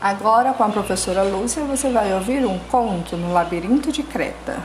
Agora, com a professora Lúcia, você vai ouvir um conto no Labirinto de Creta.